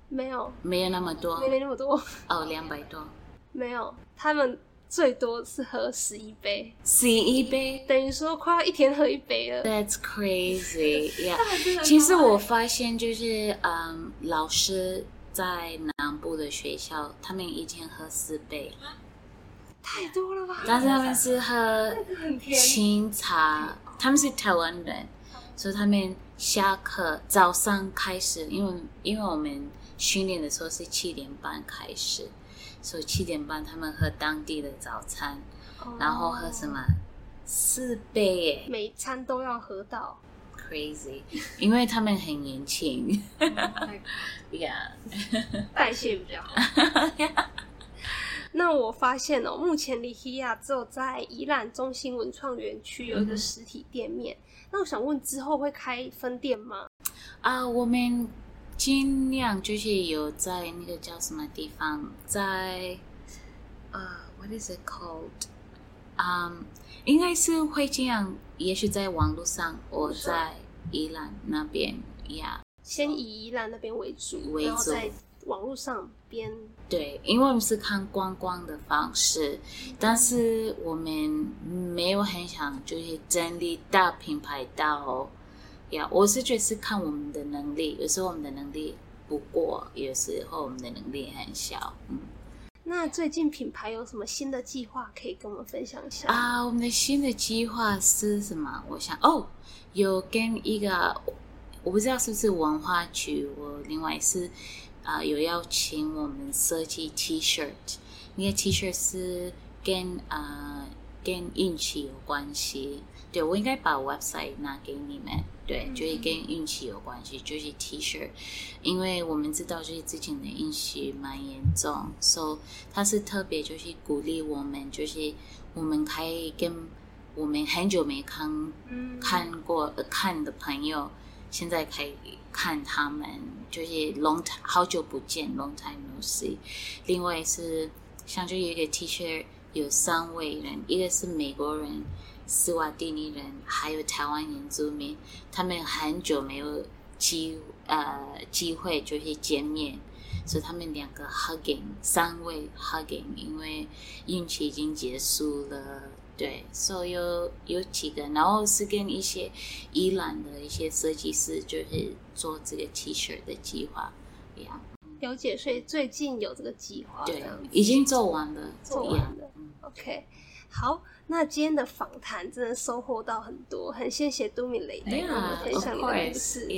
没有，没有那么多，没那么多。哦，两百多？没有，他们最多是喝十一杯，十一杯，等于说快要一天喝一杯了。That's crazy, yeah。其实我发现就是，嗯，老师在南部的学校，他们一天喝四杯。太多了吧？但是他们是喝清茶，他们是台湾人，所以他们下课早上开始，因为因为我们训练的时候是七点半开始，所以七点半他们喝当地的早餐，然后喝什么？四杯耶，每餐都要喝到，crazy，因为他们很年轻，Yeah，代谢比较好。那我发现哦，目前利希亚只有在宜兰中心文创园区有一个实体店面。那我想问，之后会开分店吗？啊，我们尽量就是有在那个叫什么地方，在呃，what is it called？嗯，应该是会这样，也许在网络上，我在宜兰那边呀，先以宜兰那边为主，为主。网络上边对，因为我们是看观光的方式，但是我们没有很想就是整理大品牌到呀。我是觉得是看我们的能力，有时候我们的能力不过，有时候我们的能力很小。嗯，那最近品牌有什么新的计划可以跟我们分享一下啊？我们的新的计划是什么？我想哦，有跟一个我不知道是不是文化局，我另外是。啊，有邀请我们设计 T 恤，那个 T 恤是跟啊跟运气有关系。对我应该把 website 拿给你们，对，就是跟运气有关系，就是 T 恤，因为我们知道就是之前的运气蛮严重，所以他是特别就是鼓励我们，就是我们可以跟我们很久没看看过看的朋友。现在可以看他们，就是 long time 好久不见，long time no see。另外是像就有一个 T 恤，有三位人，一个是美国人，斯瓦蒂尼人，还有台湾原住民，他们很久没有机呃机会就是见面，所以他们两个 hugging，三位 hugging，因为运气已经结束了。对，所以有有几个，然后是跟一些伊朗的一些设计师，就是做这个 T 恤的计划，一样。了解，所以最近有这个计划，对，已经做完了，做完了。OK，好。那今天的访谈真的收获到很多，很谢谢杜米雷跟我们分享你的故事。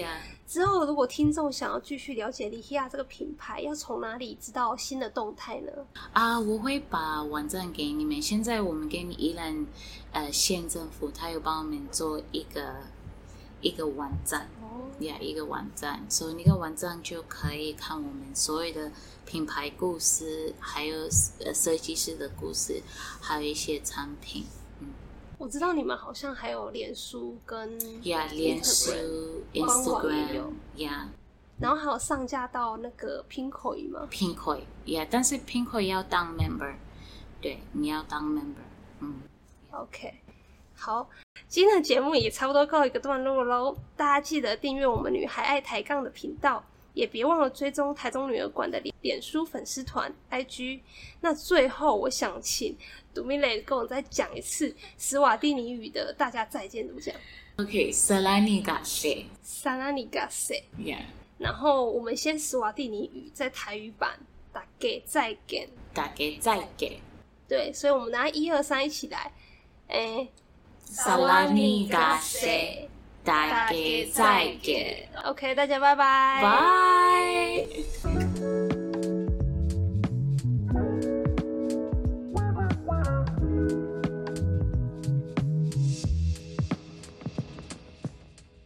之后如果听众想要继续了解利希亚这个品牌，要从哪里知道新的动态呢？啊，我会把网站给你们。现在我们给你宜兰呃县政府，他有帮我们做一个一个网站。呀，一个网站，所以那个网站就可以看我们所有的品牌故事，还有呃设计师的故事，还有一些产品。嗯，我知道你们好像还有脸书跟呀，脸书、Instagram 呀，然后还有上架到那个 Pinkoi 吗？Pinkoi 呀，但是 Pinkoi 要当 member，对，你要当 member。嗯，OK。好，今天的节目也差不多告一个段落喽。大家记得订阅我们女孩爱抬杠的频道，也别忘了追踪台中女儿馆的脸书粉丝团 IG。那最后，我想请杜米雷跟我再讲一次斯瓦蒂尼语的“大家再见”怎么讲？OK，Salani Gase，Salani Gase，Yeah。然后我们先斯瓦蒂尼语在台语版，大给再给，大给再给。对，所以我们拿一二三一起来，哎。萨拉尼嘎塞，大家再见。OK，大家拜拜。拜。